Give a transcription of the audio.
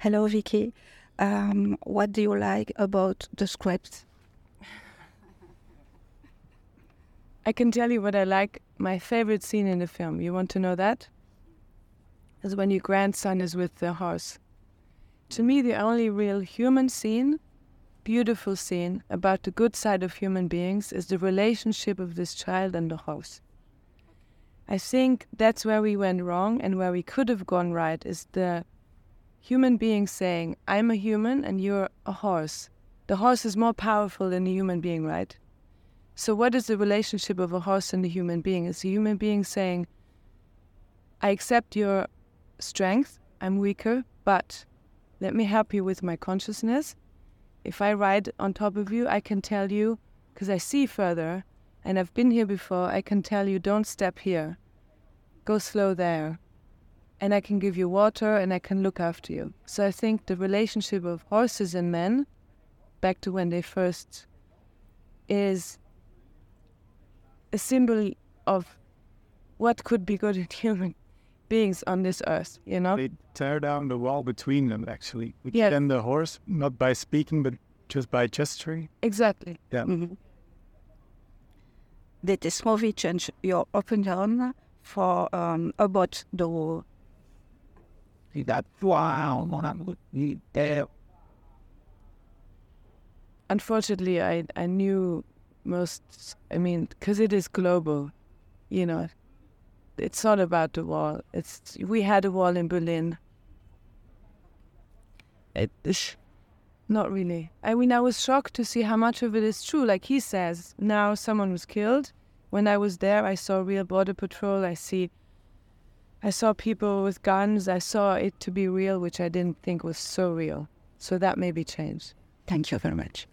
Hello, Vicky. Um, what do you like about the script? I can tell you what I like. My favorite scene in the film. You want to know that? Is when your grandson is with the horse. To me, the only real human scene, beautiful scene about the good side of human beings is the relationship of this child and the horse. I think that's where we went wrong and where we could have gone right is the human being saying, I'm a human and you're a horse. The horse is more powerful than the human being, right? So, what is the relationship of a horse and a human being? Is a human being saying, I accept your strength, I'm weaker, but let me help you with my consciousness. If I ride on top of you, I can tell you, because I see further and I've been here before, I can tell you, don't step here, go slow there. And I can give you water and I can look after you. So I think the relationship of horses and men, back to when they first, is a symbol of what could be good in human beings on this earth, you know? They tear down the wall between them, actually. Which Yeah. Then the horse, not by speaking, but just by gesturing. Exactly. Yeah. Mhm. Did this movie change your opinion for um, about the that wow, there. Unfortunately, I, I knew most, I mean, because it is global, you know, it's not about the wall. It's We had a wall in Berlin. It, not really. I mean, I was shocked to see how much of it is true. Like he says, now someone was killed. When I was there, I saw real border patrol. I see, I saw people with guns. I saw it to be real, which I didn't think was so real. So that maybe changed. Thank you very much.